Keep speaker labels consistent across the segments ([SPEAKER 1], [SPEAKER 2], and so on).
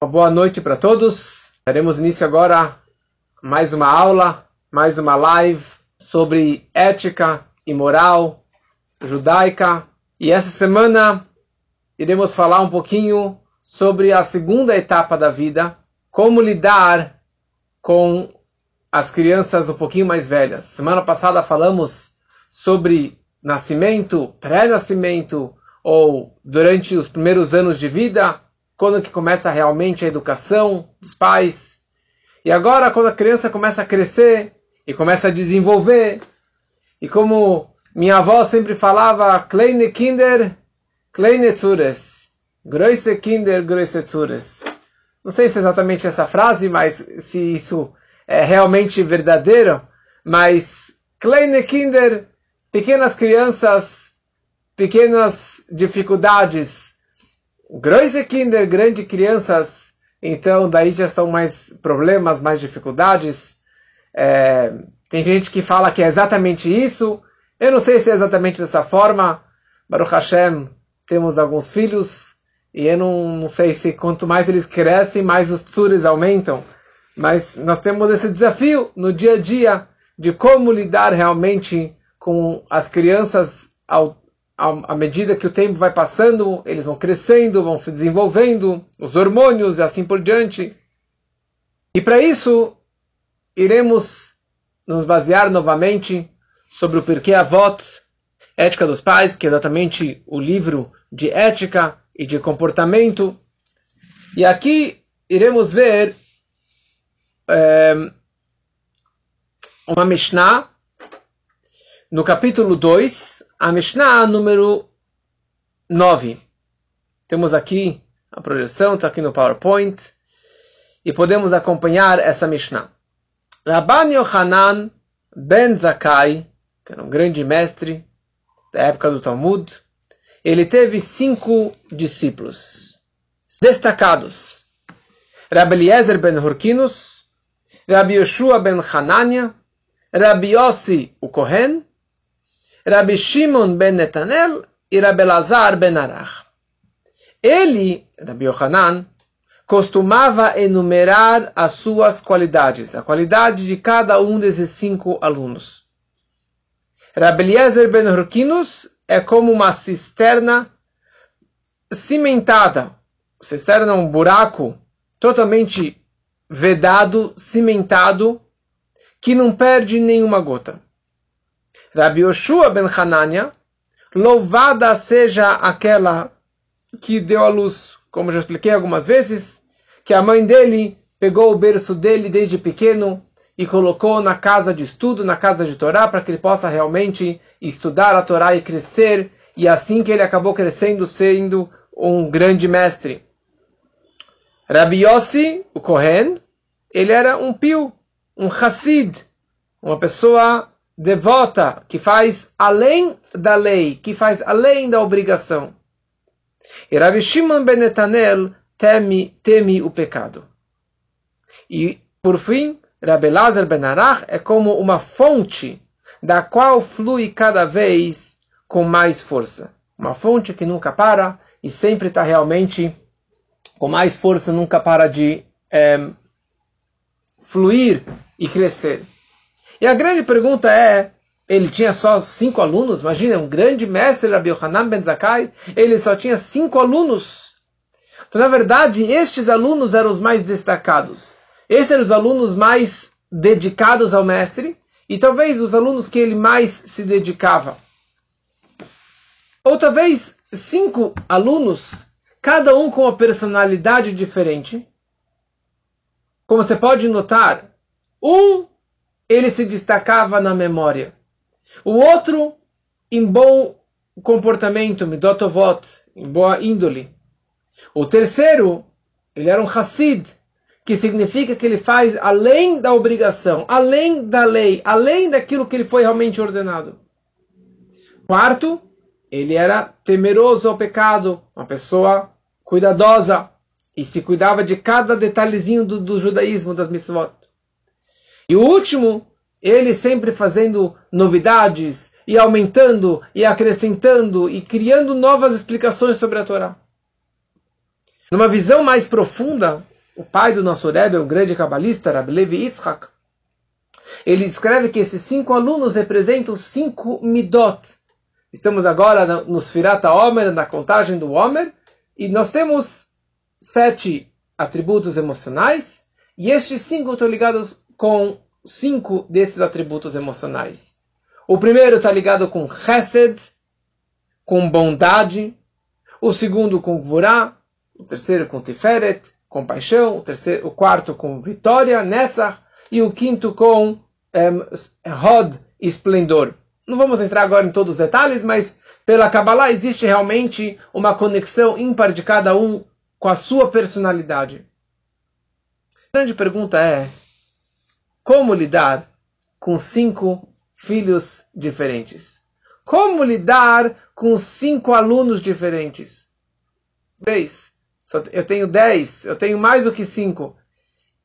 [SPEAKER 1] Uma boa noite para todos. Daremos início agora a mais uma aula, mais uma live sobre ética e moral judaica. E essa semana iremos falar um pouquinho sobre a segunda etapa da vida, como lidar com as crianças um pouquinho mais velhas. Semana passada falamos sobre nascimento, pré-nascimento ou durante os primeiros anos de vida quando que começa realmente a educação dos pais. E agora, quando a criança começa a crescer e começa a desenvolver, e como minha avó sempre falava, kleine Kinder, kleine Zures, große Kinder, große Zures. Não sei se é exatamente essa frase, mas se isso é realmente verdadeiro, mas kleine Kinder, pequenas crianças, pequenas dificuldades, Große Kinder, grandes crianças, então daí já são mais problemas, mais dificuldades. É, tem gente que fala que é exatamente isso. Eu não sei se é exatamente dessa forma. Baruch Hashem, temos alguns filhos, e eu não, não sei se quanto mais eles crescem, mais os tsures aumentam. Mas nós temos esse desafio no dia a dia de como lidar realmente com as crianças ao à medida que o tempo vai passando, eles vão crescendo, vão se desenvolvendo, os hormônios e assim por diante. E para isso, iremos nos basear novamente sobre o Porquê Avot, Ética dos Pais, que é exatamente o livro de ética e de comportamento. E aqui iremos ver é, uma Mishnah no capítulo 2, a Mishnah número 9. Temos aqui a projeção, está aqui no PowerPoint, e podemos acompanhar essa Mishnah. Rabban Yohanan ben Zakai, que era um grande mestre da época do Talmud, ele teve cinco discípulos destacados. Rabbi Eliezer ben Hurkinus, Rabbi Yoshua ben Hanania, Rabbi Yossi o Kohen Rabbi Shimon ben Netanel e Rabbi Lazar ben Arach. Ele, Rabbi Yohanan, costumava enumerar as suas qualidades, a qualidade de cada um desses cinco alunos. Rabbi Eliezer ben Hurkinus é como uma cisterna cimentada. Cisterna é um buraco totalmente vedado, cimentado, que não perde nenhuma gota. Rabbi Yoshua ben Hanania, louvada seja aquela que deu a luz, como já expliquei algumas vezes, que a mãe dele pegou o berço dele desde pequeno e colocou na casa de estudo, na casa de Torá, para que ele possa realmente estudar a Torá e crescer, e assim que ele acabou crescendo, sendo um grande mestre. Rabbi Yossi, o Kohen, ele era um pio, um Hassid, uma pessoa devota, que faz além da lei, que faz além da obrigação. E Rabbi Shimon ben Netanel teme, teme o pecado. E, por fim, Rabbi Lazar ben Arach é como uma fonte da qual flui cada vez com mais força. Uma fonte que nunca para e sempre está realmente com mais força, nunca para de é, fluir e crescer. E a grande pergunta é, ele tinha só cinco alunos? Imagina, um grande mestre, Rabbi Yohanan Ben Zakkai, ele só tinha cinco alunos. Então, na verdade, estes alunos eram os mais destacados. Esses eram os alunos mais dedicados ao mestre e talvez os alunos que ele mais se dedicava. Ou talvez cinco alunos, cada um com uma personalidade diferente. Como você pode notar, um ele se destacava na memória. O outro, em bom comportamento, midotovot, em boa índole. O terceiro, ele era um Hassid, que significa que ele faz além da obrigação, além da lei, além daquilo que ele foi realmente ordenado. Quarto, ele era temeroso ao pecado, uma pessoa cuidadosa e se cuidava de cada detalhezinho do, do judaísmo, das mitzvot. E o último, ele sempre fazendo novidades e aumentando e acrescentando e criando novas explicações sobre a Torá. Numa visão mais profunda, o pai do nosso Rebbe, o grande cabalista, Rabbi Levi Yitzhak, ele escreve que esses cinco alunos representam cinco midot. Estamos agora no Sfirata Omer, na contagem do Omer, e nós temos sete atributos emocionais, e estes cinco estão ligados com cinco desses atributos emocionais. O primeiro está ligado com Chesed, com bondade. O segundo com Gvurah. O terceiro com Tiferet, compaixão. O, terceiro, o quarto com vitória, Netzach. E o quinto com um, Hod, esplendor. Não vamos entrar agora em todos os detalhes, mas pela Kabbalah existe realmente uma conexão ímpar de cada um com a sua personalidade. A grande pergunta é: como lidar com cinco filhos diferentes? Como lidar com cinco alunos diferentes? Três. Eu tenho dez, eu tenho mais do que cinco.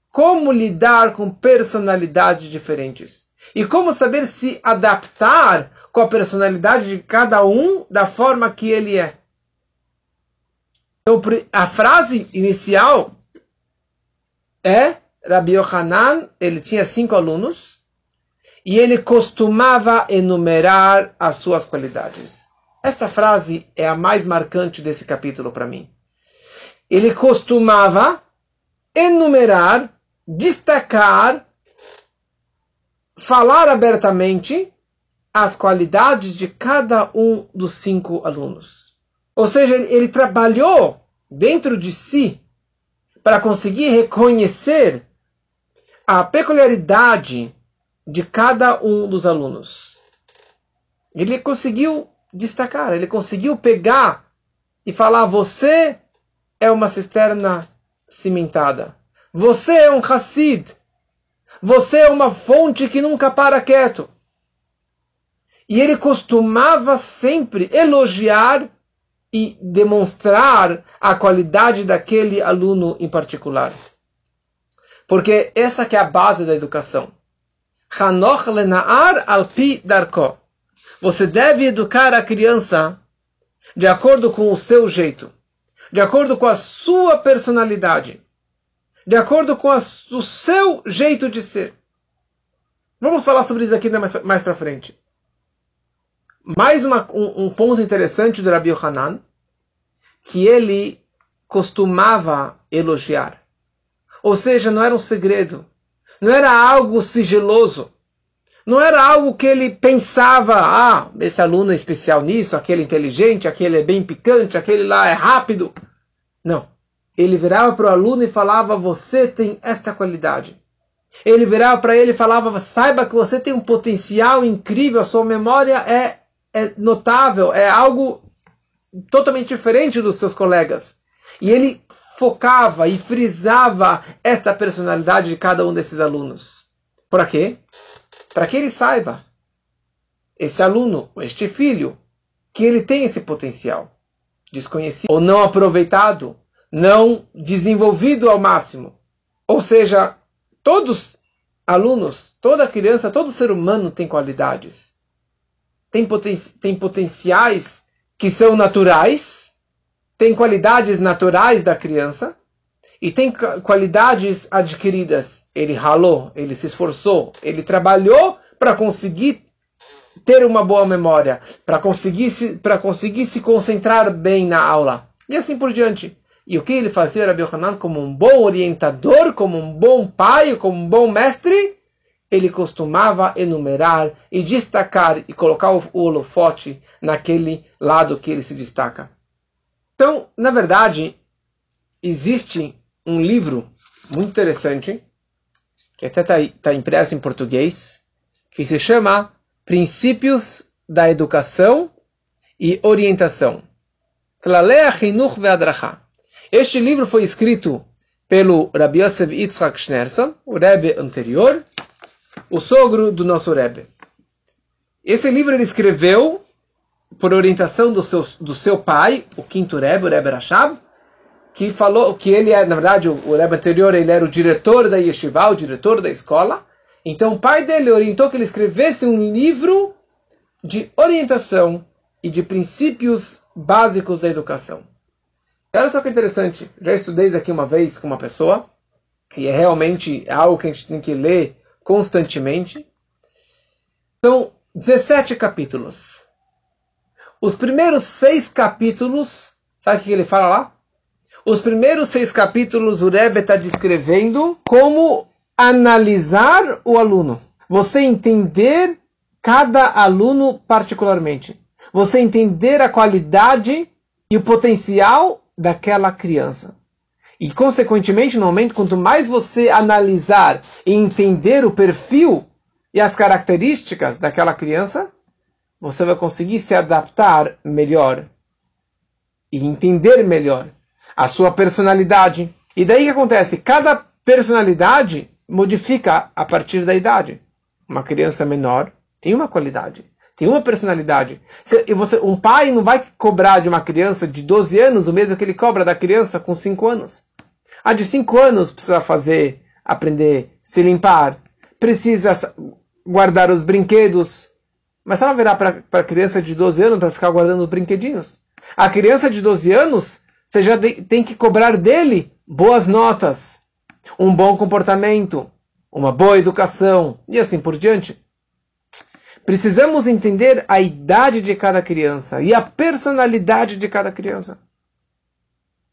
[SPEAKER 1] Como lidar com personalidades diferentes? E como saber se adaptar com a personalidade de cada um da forma que ele é? Então, a frase inicial é Rabbi Yohanan, ele tinha cinco alunos e ele costumava enumerar as suas qualidades. Esta frase é a mais marcante desse capítulo para mim. Ele costumava enumerar, destacar, falar abertamente as qualidades de cada um dos cinco alunos. Ou seja, ele trabalhou dentro de si para conseguir reconhecer a peculiaridade de cada um dos alunos. Ele conseguiu destacar, ele conseguiu pegar e falar: você é uma cisterna cimentada, você é um Hassid, você é uma fonte que nunca para quieto. E ele costumava sempre elogiar e demonstrar a qualidade daquele aluno em particular. Porque essa que é a base da educação. Hanoch lenaar alpi darko. Você deve educar a criança de acordo com o seu jeito, de acordo com a sua personalidade, de acordo com a, o seu jeito de ser. Vamos falar sobre isso aqui mais, mais para frente. Mais uma, um, um, ponto interessante do Rabi Hanan, que ele costumava elogiar. Ou seja, não era um segredo. Não era algo sigiloso. Não era algo que ele pensava, ah, esse aluno é especial nisso, aquele é inteligente, aquele é bem picante, aquele lá é rápido. Não. Ele virava para o aluno e falava, você tem esta qualidade. Ele virava para ele e falava, saiba que você tem um potencial incrível, a sua memória é, é notável, é algo totalmente diferente dos seus colegas. E ele focava e frisava esta personalidade de cada um desses alunos. Para quê? Para que ele saiba, este aluno, este filho, que ele tem esse potencial desconhecido ou não aproveitado, não desenvolvido ao máximo. Ou seja, todos alunos, toda criança, todo ser humano tem qualidades. Tem, poten tem potenciais que são naturais tem qualidades naturais da criança e tem qualidades adquiridas. Ele ralou, ele se esforçou, ele trabalhou para conseguir ter uma boa memória, para conseguir se conseguir se concentrar bem na aula e assim por diante. E o que ele fazia, Rabbi Hanan, como um bom orientador, como um bom pai, como um bom mestre, ele costumava enumerar e destacar e colocar o holofote naquele lado que ele se destaca. Então, na verdade, existe um livro muito interessante, que até está tá impresso em português, que se chama Princípios da Educação e Orientação. Este livro foi escrito pelo Rabbi Yosef Yitzhak Schneerson, o Rebbe anterior, o sogro do nosso Rebbe. Esse livro ele escreveu por orientação do seu, do seu pai, o quinto Rebbe, o Rebbe Rashab, que falou que ele é, na verdade, o, o Rebbe anterior, ele era o diretor da yeshiva, o diretor da escola. Então o pai dele orientou que ele escrevesse um livro de orientação e de princípios básicos da educação. Olha só que interessante. Já estudei isso aqui uma vez com uma pessoa, e é realmente algo que a gente tem que ler constantemente. São 17 capítulos. Os primeiros seis capítulos, sabe o que ele fala lá? Os primeiros seis capítulos o Rebbe está descrevendo como analisar o aluno. Você entender cada aluno particularmente. Você entender a qualidade e o potencial daquela criança. E, consequentemente, no momento, quanto mais você analisar e entender o perfil e as características daquela criança, você vai conseguir se adaptar melhor e entender melhor a sua personalidade. E daí que acontece? Cada personalidade modifica a partir da idade. Uma criança menor tem uma qualidade, tem uma personalidade. E você, um pai não vai cobrar de uma criança de 12 anos o mesmo que ele cobra da criança com 5 anos. A de 5 anos precisa fazer, aprender, se limpar, precisa guardar os brinquedos. Mas não virar para a criança de 12 anos para ficar guardando os brinquedinhos. A criança de 12 anos, você já tem que cobrar dele boas notas, um bom comportamento, uma boa educação e assim por diante. Precisamos entender a idade de cada criança e a personalidade de cada criança.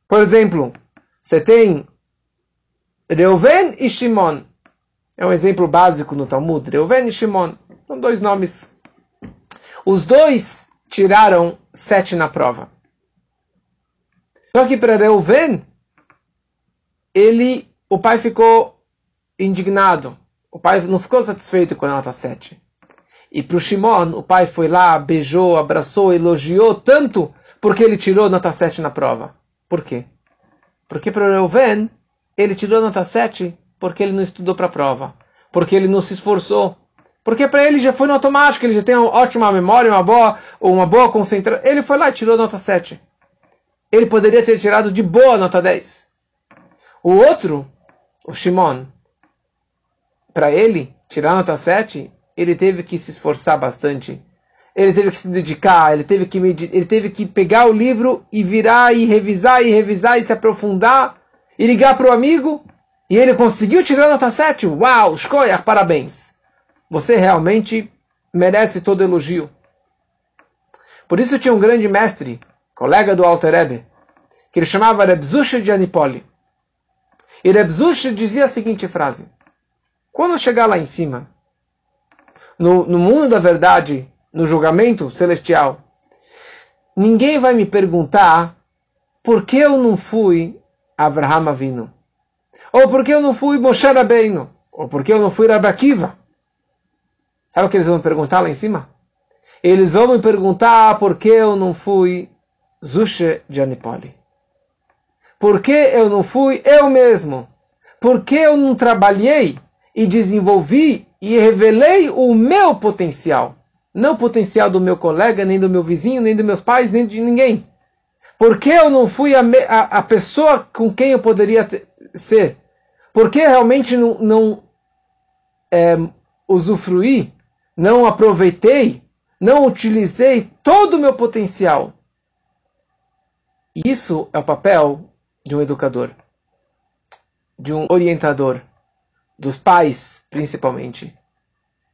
[SPEAKER 1] Por exemplo, você tem Reuven e Shimon. É um exemplo básico no Talmud. Reuven e Shimon. São dois nomes. Os dois tiraram sete na prova. Só que para Reuven, ele, o pai ficou indignado. O pai não ficou satisfeito com a nota 7. E para o Shimon, o pai foi lá, beijou, abraçou, elogiou tanto porque ele tirou nota 7 na prova. Por quê? Porque para Reuven, ele tirou nota 7 porque ele não estudou para a prova. Porque ele não se esforçou. Porque para ele já foi no automático, ele já tem uma ótima memória, uma boa, uma boa concentração. Ele foi lá e tirou nota 7. Ele poderia ter tirado de boa nota 10. O outro, o Shimon, para ele tirar nota 7, ele teve que se esforçar bastante. Ele teve que se dedicar, ele teve que, ele teve que pegar o livro e virar e revisar e revisar e se aprofundar e ligar para o amigo. E ele conseguiu tirar nota 7. Uau, Shkoyach, parabéns. Você realmente merece todo elogio. Por isso tinha um grande mestre, colega do Alter Rebbe, que ele chamava Rebzusha de Anipoli. E Rebzusha dizia a seguinte frase: Quando chegar lá em cima, no, no mundo da verdade, no julgamento celestial, ninguém vai me perguntar por que eu não fui Abraham Avinu, ou por que eu não fui Moshe Rabbeinu, ou por que eu não fui Rabakiva. Sabe o que eles vão me perguntar lá em cima? Eles vão me perguntar por que eu não fui Zushe Anipoli. Por que eu não fui eu mesmo? Por que eu não trabalhei e desenvolvi e revelei o meu potencial. Não o potencial do meu colega, nem do meu vizinho, nem dos meus pais, nem de ninguém. Porque eu não fui a, a, a pessoa com quem eu poderia ter, ser? Porque realmente não, não é, usufruí, não aproveitei, não utilizei todo o meu potencial? Isso é o papel de um educador, de um orientador dos pais, principalmente,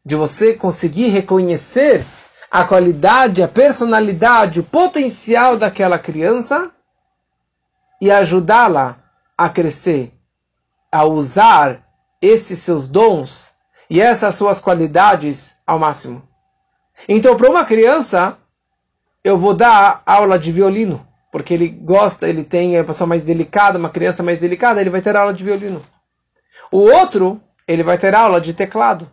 [SPEAKER 1] de você conseguir reconhecer a qualidade, a personalidade, o potencial daquela criança e ajudá-la a crescer, a usar esses seus dons e essas suas qualidades ao máximo. Então, para uma criança, eu vou dar aula de violino, porque ele gosta, ele tem é uma pessoa mais delicada, uma criança mais delicada, ele vai ter aula de violino. O outro, ele vai ter aula de teclado,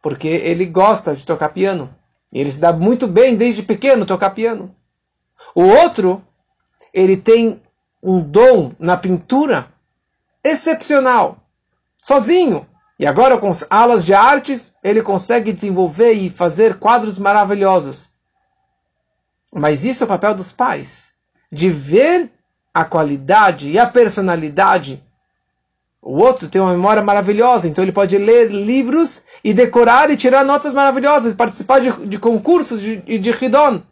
[SPEAKER 1] porque ele gosta de tocar piano. Ele se dá muito bem desde pequeno tocar piano. O outro, ele tem um dom na pintura excepcional, sozinho. E agora com aulas de artes, ele consegue desenvolver e fazer quadros maravilhosos. Mas isso é o papel dos pais, de ver a qualidade e a personalidade o outro tem uma memória maravilhosa, então ele pode ler livros e decorar e tirar notas maravilhosas, participar de, de concursos e de, de.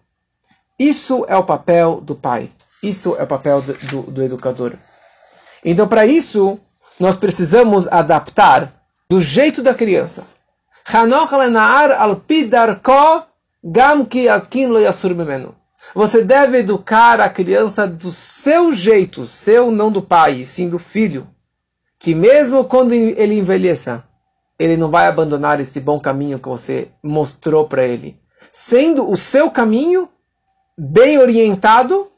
[SPEAKER 1] Isso é o papel do pai. Isso é o papel do, do, do educador. Então, para isso, nós precisamos adaptar do jeito da criança. Você deve educar a criança do seu jeito, seu não do pai, sim do filho. Que mesmo quando ele envelheça, ele não vai abandonar esse bom caminho que você mostrou para ele. Sendo o seu caminho bem orientado,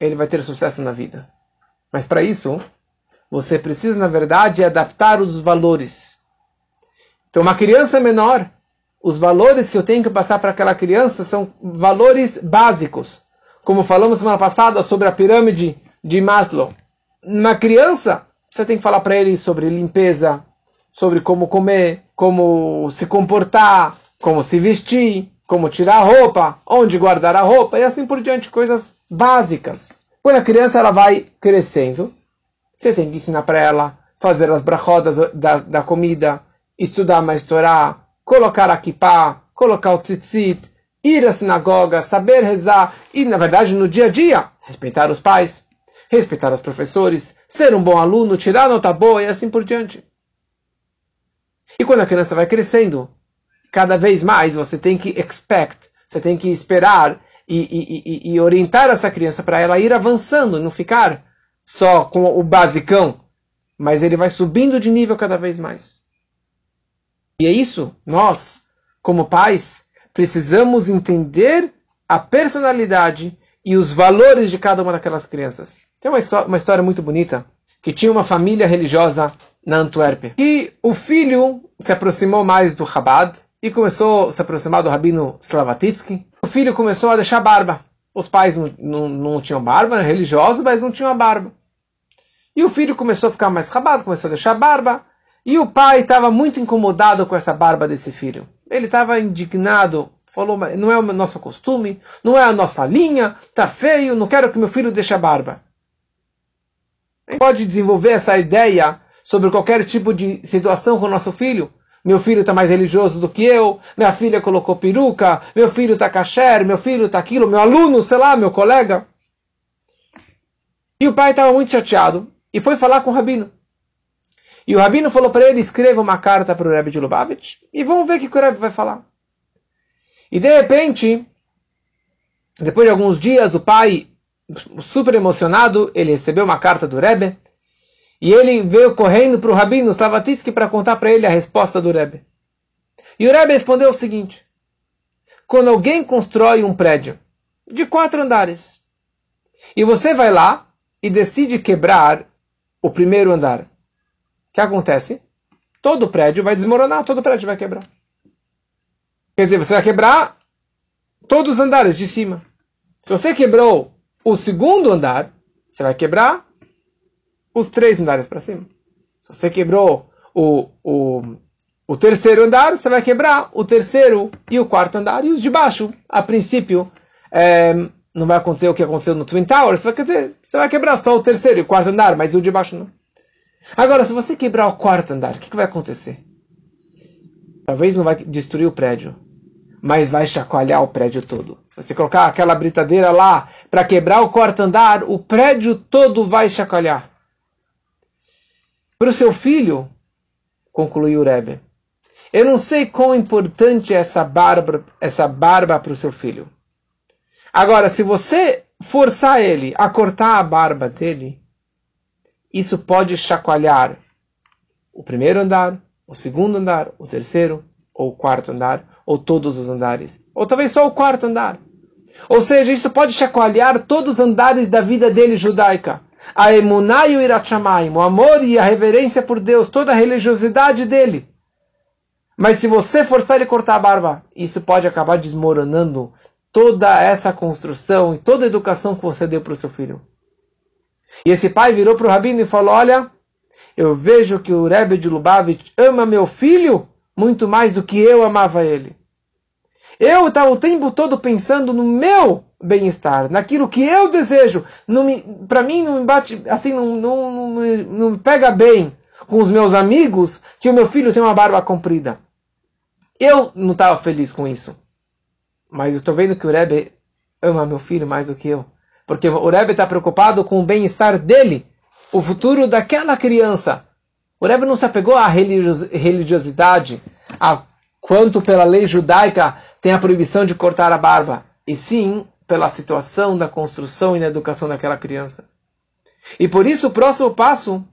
[SPEAKER 1] ele vai ter sucesso na vida. Mas para isso, você precisa, na verdade, adaptar os valores. Então, uma criança menor, os valores que eu tenho que passar para aquela criança são valores básicos. Como falamos semana passada sobre a pirâmide de Maslow. Uma criança, você tem que falar para ele sobre limpeza, sobre como comer, como se comportar, como se vestir, como tirar a roupa, onde guardar a roupa e assim por diante, coisas básicas. Quando a criança ela vai crescendo, você tem que ensinar para ela fazer as brachodas da, da comida, estudar mais Torá, colocar a kippah, colocar o tzitzit, ir à sinagoga, saber rezar e, na verdade, no dia a dia, respeitar os pais, respeitar os professores, ser um bom aluno, tirar nota boa e assim por diante. E quando a criança vai crescendo, cada vez mais você tem que expect, você tem que esperar e, e, e, e orientar essa criança para ela ir avançando, não ficar só com o basicão, mas ele vai subindo de nível cada vez mais. E é isso, nós, como pais, precisamos entender a personalidade e os valores de cada uma daquelas crianças. Tem uma, uma história muito bonita que tinha uma família religiosa na Antuérpia. E o filho se aproximou mais do Chabad e começou a se aproximar do rabino Slavatitsky. O filho começou a deixar barba. Os pais não, não, não tinham barba, eram religiosos, mas não tinham a barba. E o filho começou a ficar mais rabado, começou a deixar barba. E o pai estava muito incomodado com essa barba desse filho. Ele estava indignado, falou: não é o nosso costume, não é a nossa linha, tá feio, não quero que meu filho deixe a barba pode desenvolver essa ideia sobre qualquer tipo de situação com o nosso filho. Meu filho está mais religioso do que eu, minha filha colocou peruca, meu filho está kasher, meu filho está aquilo, meu aluno, sei lá, meu colega. E o pai estava muito chateado e foi falar com o rabino. E o rabino falou para ele: escreva uma carta para o Rebbe de Lubavitch e vamos ver o que o Rebbe vai falar. E de repente, depois de alguns dias, o pai super emocionado, ele recebeu uma carta do Rebbe e ele veio correndo para o Rabino Slavatitsky para contar para ele a resposta do Rebbe. E o Rebbe respondeu o seguinte: quando alguém constrói um prédio de quatro andares e você vai lá e decide quebrar o primeiro andar, o que acontece? Todo prédio vai desmoronar, todo prédio vai quebrar. Quer dizer, você vai quebrar todos os andares de cima. Se você quebrou o segundo andar, você vai quebrar os três andares para cima. Se você quebrou o, o, o terceiro andar, você vai quebrar o terceiro e o quarto andar e os de baixo. A princípio, é, não vai acontecer o que aconteceu no Twin Towers, você vai, quebrar, você vai quebrar só o terceiro e o quarto andar, mas o de baixo não. Agora, se você quebrar o quarto andar, o que, que vai acontecer? Talvez não vai destruir o prédio, mas vai chacoalhar o prédio todo. Se você colocar aquela britadeira lá para quebrar o quarto andar, o prédio todo vai chacoalhar. Para o seu filho, concluiu o Rebbe, eu não sei quão importante é essa barba, essa barba para o seu filho. Agora, se você forçar ele a cortar a barba dele, isso pode chacoalhar o primeiro andar, o segundo andar, o terceiro ou o quarto andar, ou todos os andares, ou talvez só o quarto andar. Ou seja, isso pode chacoalhar todos os andares da vida dele judaica. A emunai o irachamaim, o amor e a reverência por Deus, toda a religiosidade dele. Mas se você forçar ele a cortar a barba, isso pode acabar desmoronando toda essa construção e toda a educação que você deu para o seu filho. E esse pai virou para o rabino e falou: Olha, eu vejo que o Rebbe de Lubavitch ama meu filho muito mais do que eu amava ele. Eu estava o tempo todo pensando no meu bem-estar, naquilo que eu desejo. Para mim não me bate, assim, não, não, não, me, não me pega bem com os meus amigos que o meu filho tem uma barba comprida. Eu não estava feliz com isso. Mas eu estou vendo que o Rebbe ama meu filho mais do que eu. porque o Rebbe está preocupado com o bem-estar dele, o futuro daquela criança. O Rebbe não se apegou à religiosidade, a quanto pela lei judaica tem a proibição de cortar a barba, e sim pela situação da construção e da educação daquela criança. E por isso o próximo passo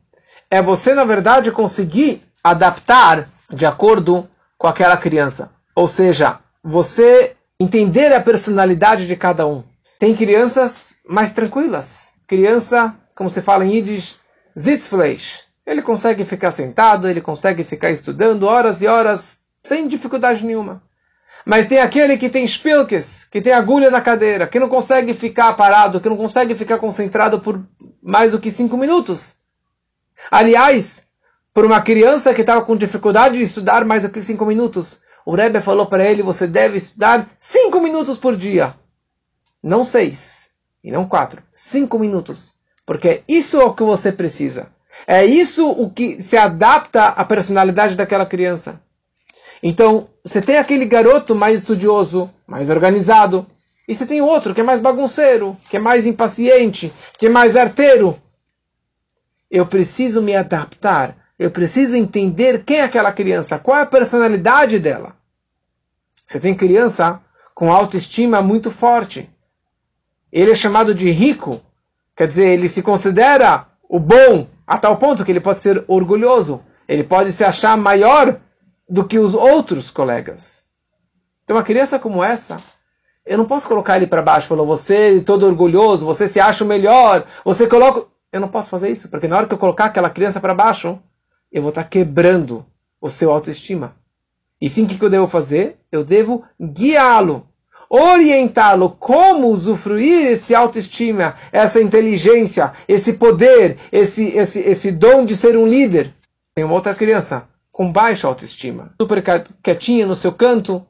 [SPEAKER 1] é você, na verdade, conseguir adaptar de acordo com aquela criança. Ou seja, você entender a personalidade de cada um. Tem crianças mais tranquilas. Criança, como se fala em Yiddish, Sitzfleisch. Ele consegue ficar sentado, ele consegue ficar estudando horas e horas sem dificuldade nenhuma. Mas tem aquele que tem spilkes, que tem agulha na cadeira, que não consegue ficar parado, que não consegue ficar concentrado por mais do que cinco minutos. Aliás, por uma criança que estava com dificuldade de estudar mais do que cinco minutos, o Rebbe falou para ele: você deve estudar cinco minutos por dia. Não seis, e não quatro. Cinco minutos. Porque isso é o que você precisa. É isso o que se adapta à personalidade daquela criança. Então, você tem aquele garoto mais estudioso, mais organizado, e você tem outro que é mais bagunceiro, que é mais impaciente, que é mais arteiro. Eu preciso me adaptar, eu preciso entender quem é aquela criança, qual é a personalidade dela. Você tem criança com autoestima muito forte. Ele é chamado de rico, quer dizer, ele se considera o bom a tal ponto que ele pode ser orgulhoso, ele pode se achar maior do que os outros colegas. Então, uma criança como essa, eu não posso colocar ele para baixo, falou, você é todo orgulhoso, você se acha o melhor, você coloca. Eu não posso fazer isso, porque na hora que eu colocar aquela criança para baixo, eu vou estar tá quebrando o seu autoestima. E sim, o que eu devo fazer? Eu devo guiá-lo, orientá-lo como usufruir esse autoestima, essa inteligência, esse poder, esse, esse, esse dom de ser um líder. Tem uma outra criança com baixa autoestima, super quietinha no seu canto,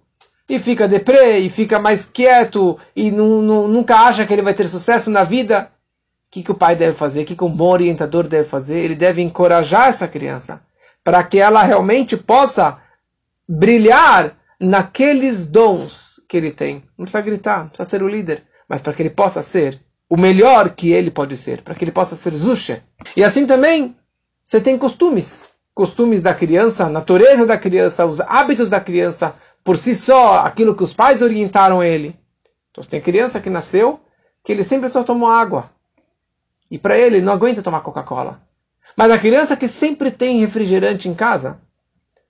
[SPEAKER 1] e fica deprê, e fica mais quieto, e nunca acha que ele vai ter sucesso na vida. O que, que o pai deve fazer? O que, que um bom orientador deve fazer? Ele deve encorajar essa criança, para que ela realmente possa brilhar naqueles dons que ele tem. Não precisa gritar, não precisa ser o líder, mas para que ele possa ser o melhor que ele pode ser, para que ele possa ser Zusha. E assim também, você tem costumes costumes da criança, a natureza da criança, os hábitos da criança, por si só, aquilo que os pais orientaram ele. Então, tem criança que nasceu que ele sempre só tomou água. E para ele, ele não aguenta tomar Coca-Cola. Mas a criança que sempre tem refrigerante em casa,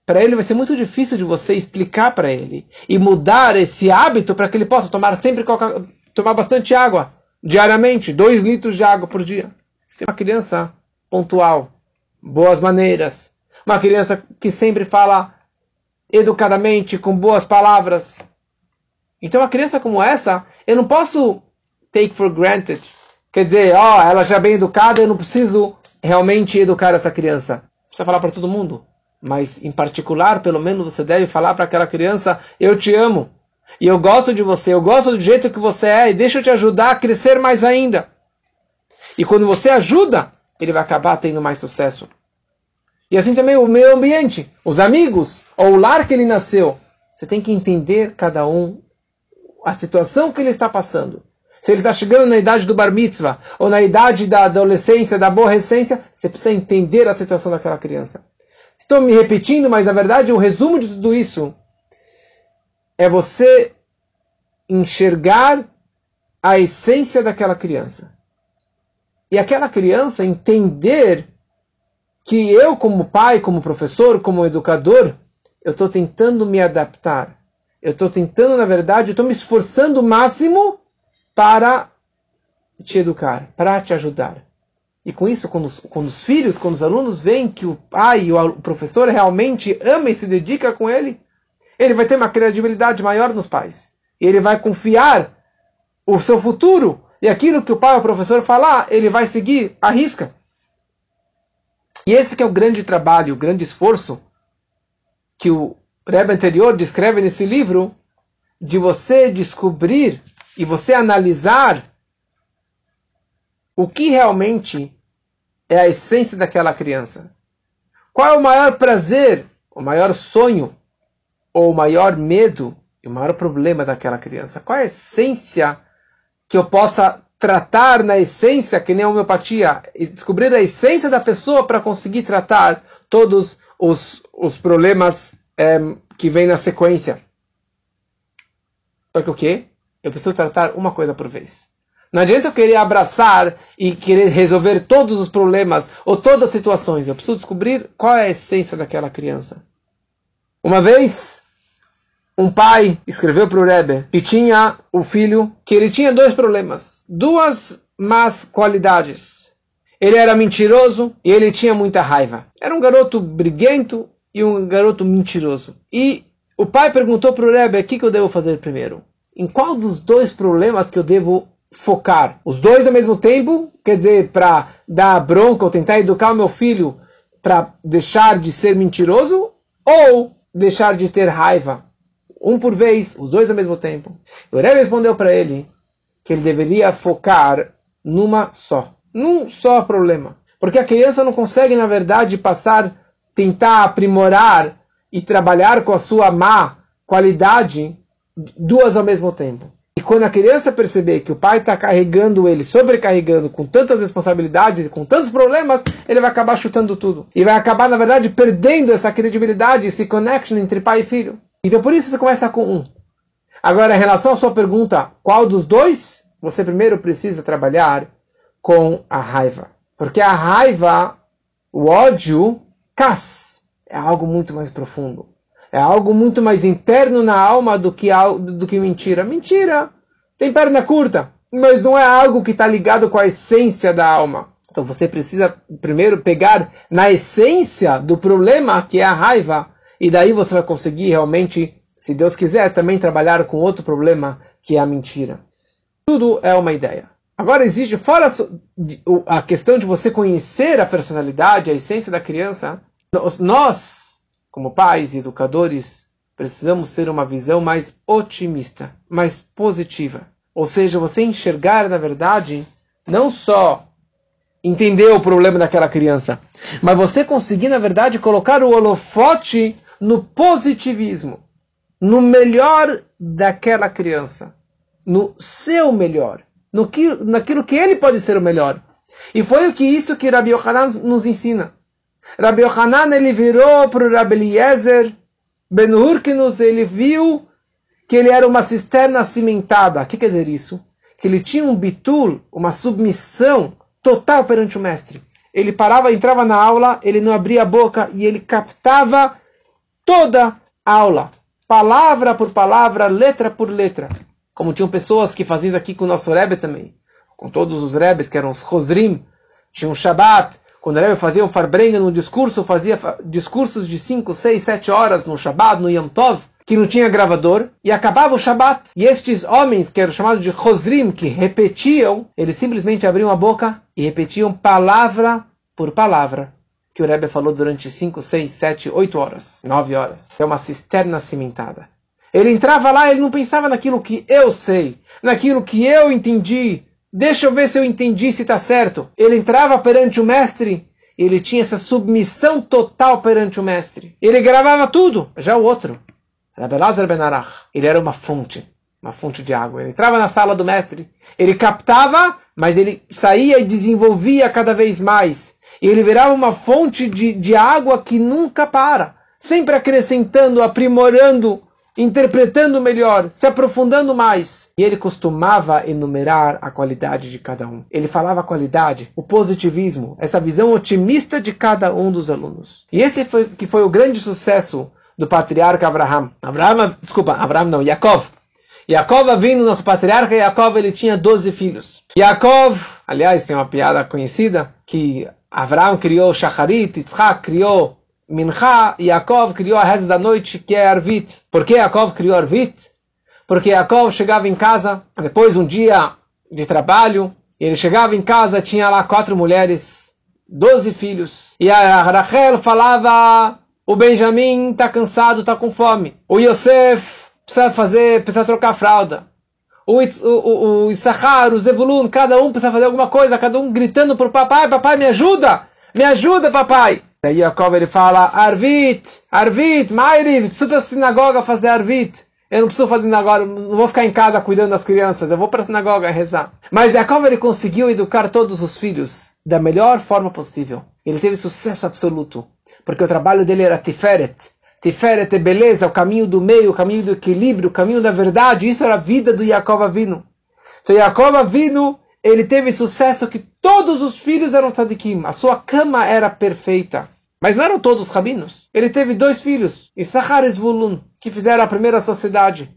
[SPEAKER 1] para ele vai ser muito difícil de você explicar para ele e mudar esse hábito para que ele possa tomar sempre Coca tomar bastante água diariamente, dois litros de água por dia. Você tem uma criança pontual, boas maneiras, uma criança que sempre fala educadamente, com boas palavras. Então, uma criança como essa, eu não posso take for granted. Quer dizer, ó, oh, ela já é bem educada, eu não preciso realmente educar essa criança. Precisa falar para todo mundo. Mas, em particular, pelo menos você deve falar para aquela criança: Eu te amo. E eu gosto de você, eu gosto do jeito que você é, e deixa eu te ajudar a crescer mais ainda. E quando você ajuda, ele vai acabar tendo mais sucesso. E assim também o meio ambiente, os amigos, ou o lar que ele nasceu. Você tem que entender cada um a situação que ele está passando. Se ele está chegando na idade do bar mitzvah, ou na idade da adolescência, da aborrecência, você precisa entender a situação daquela criança. Estou me repetindo, mas na verdade o resumo de tudo isso é você enxergar a essência daquela criança. E aquela criança entender que eu, como pai, como professor, como educador, eu estou tentando me adaptar. Eu estou tentando, na verdade, eu estou me esforçando o máximo para te educar, para te ajudar. E com isso, quando os, quando os filhos, quando os alunos veem que o pai, o, professor realmente ama e se dedica com ele, ele vai ter uma credibilidade maior nos pais. E ele vai confiar o seu futuro. E aquilo que o pai ou o professor falar, ele vai seguir a risca. E esse que é o grande trabalho, o grande esforço que o Rebbe anterior descreve nesse livro, de você descobrir e você analisar o que realmente é a essência daquela criança. Qual é o maior prazer, o maior sonho, ou o maior medo e o maior problema daquela criança? Qual é a essência que eu possa tratar na essência, que nem a homeopatia, descobrir a essência da pessoa para conseguir tratar todos os, os problemas é, que vêm na sequência. Só que o quê? Eu preciso tratar uma coisa por vez. Não adianta eu querer abraçar e querer resolver todos os problemas ou todas as situações. Eu preciso descobrir qual é a essência daquela criança. Uma vez, um pai escreveu para o Rebbe que tinha o filho, que ele tinha dois problemas, duas más qualidades. Ele era mentiroso e ele tinha muita raiva. Era um garoto briguento e um garoto mentiroso. E o pai perguntou para o Rebbe, o que, que eu devo fazer primeiro? Em qual dos dois problemas que eu devo focar? Os dois ao mesmo tempo? Quer dizer, para dar bronca ou tentar educar o meu filho para deixar de ser mentiroso? Ou deixar de ter raiva? Um por vez, os dois ao mesmo tempo. O Rebbe respondeu para ele que ele deveria focar numa só. Num só problema. Porque a criança não consegue, na verdade, passar, tentar aprimorar e trabalhar com a sua má qualidade duas ao mesmo tempo. E quando a criança perceber que o pai está carregando ele, sobrecarregando com tantas responsabilidades, com tantos problemas, ele vai acabar chutando tudo. E vai acabar, na verdade, perdendo essa credibilidade, esse connection entre pai e filho. Então por isso você começa com um. Agora, em relação à sua pergunta, qual dos dois? Você primeiro precisa trabalhar com a raiva. Porque a raiva, o ódio, cas, é algo muito mais profundo. É algo muito mais interno na alma do que, do que mentira. Mentira tem perna curta, mas não é algo que está ligado com a essência da alma. Então você precisa primeiro pegar na essência do problema, que é a raiva, e daí você vai conseguir realmente, se Deus quiser, também trabalhar com outro problema, que é a mentira. Tudo é uma ideia. Agora existe, fora a questão de você conhecer a personalidade, a essência da criança, nós como pais e educadores, precisamos ter uma visão mais otimista, mais positiva. Ou seja, você enxergar, na verdade, não só entender o problema daquela criança, mas você conseguir, na verdade, colocar o holofote no positivismo, no melhor daquela criança, no seu melhor, no que, naquilo que ele pode ser o melhor. E foi o que isso que Rabi Yohanan nos ensina. Rabbi Yohanan ele virou para o Rabbi Eliezer Ben Hurkinus, ele viu que ele era uma cisterna cimentada. O que quer dizer isso? Que ele tinha um bitul, uma submissão total perante o mestre. Ele parava, entrava na aula, ele não abria a boca e ele captava toda aula, palavra por palavra, letra por letra. Como tinham pessoas que faziam isso aqui com o nosso Rebbe também, com todos os Rebes, que eram os Rosrim, tinha um Shabbat, quando o Rebbe fazia um Farbrengen no discurso, fazia discursos de 5, 6, 7 horas no Shabbat, no Yom Tov, que não tinha gravador, e acabava o Shabat. E estes homens, que eram chamados de Chosrim, que repetiam, eles simplesmente abriam a boca e repetiam palavra por palavra, que o Rebbe falou durante 5, 6, 7, 8 horas, 9 horas. É uma cisterna cimentada. Ele entrava lá, ele não pensava naquilo que eu sei, naquilo que eu entendi, Deixa eu ver se eu entendi se está certo. Ele entrava perante o mestre, ele tinha essa submissão total perante o mestre. Ele gravava tudo. Já o outro, Rabelazar Ben Arach, ele era uma fonte, uma fonte de água. Ele entrava na sala do mestre, ele captava, mas ele saía e desenvolvia cada vez mais. E ele virava uma fonte de, de água que nunca para, sempre acrescentando, aprimorando interpretando melhor, se aprofundando mais. E ele costumava enumerar a qualidade de cada um. Ele falava a qualidade, o positivismo, essa visão otimista de cada um dos alunos. E esse foi que foi o grande sucesso do patriarca Abraham. Abraham, desculpa, Abraham não, Yaakov. Yaakov vindo, nosso patriarca Yaakov, ele tinha 12 filhos. Yaakov, aliás, tem uma piada conhecida, que Abraham criou Shacharit, Yitzhak criou Mincha, Yaakov criou a reza da noite, que é Arvit. Por que Yaakov criou Arvit? Porque Yaakov chegava em casa, depois de um dia de trabalho, ele chegava em casa, tinha lá quatro mulheres, doze filhos. E a Rachel falava, o Benjamin está cansado, está com fome. O Yosef precisa fazer, precisa trocar fralda. O, o, o Issachar, o Zevulun, cada um precisa fazer alguma coisa, cada um gritando para o papai, papai me ajuda, me ajuda papai. Daí Jacob ele fala, Arvit, Arvit, Mairiv, preciso para a sinagoga fazer Arvit. Eu não preciso fazer agora, não vou ficar em casa cuidando das crianças, eu vou para a sinagoga rezar. Mas Jacob ele conseguiu educar todos os filhos da melhor forma possível. Ele teve sucesso absoluto, porque o trabalho dele era Tiferet. Tiferet é beleza, o caminho do meio, o caminho do equilíbrio, o caminho da verdade. Isso era a vida do Jacob Avinu. Então Jacob Avinu, ele teve sucesso que todos os filhos eram tzadikim. A sua cama era perfeita. Mas não eram todos rabinos. Ele teve dois filhos, Issachar e Zvulun, que fizeram a primeira sociedade.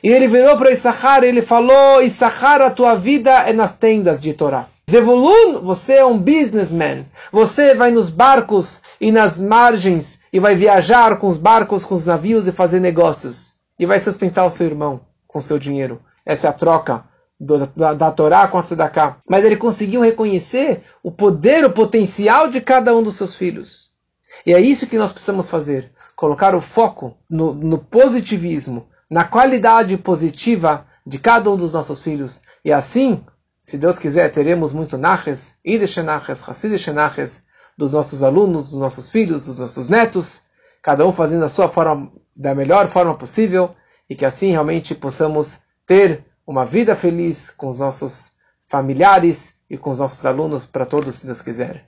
[SPEAKER 1] E ele virou para Issachar e ele falou: Issachar, a tua vida é nas tendas de Torá. Zevulun, você é um businessman. Você vai nos barcos e nas margens e vai viajar com os barcos, com os navios e fazer negócios. E vai sustentar o seu irmão com seu dinheiro. Essa é a troca do, da, da Torá com a Tzedakah. Mas ele conseguiu reconhecer o poder, o potencial de cada um dos seus filhos. E é isso que nós precisamos fazer: colocar o foco no, no positivismo, na qualidade positiva de cada um dos nossos filhos. E assim, se Deus quiser, teremos muito Naches, Idish Naches, Naches, dos nossos alunos, dos nossos filhos, dos nossos netos, cada um fazendo a sua forma, da melhor forma possível, e que assim realmente possamos ter uma vida feliz com os nossos familiares e com os nossos alunos para todos, se Deus quiser.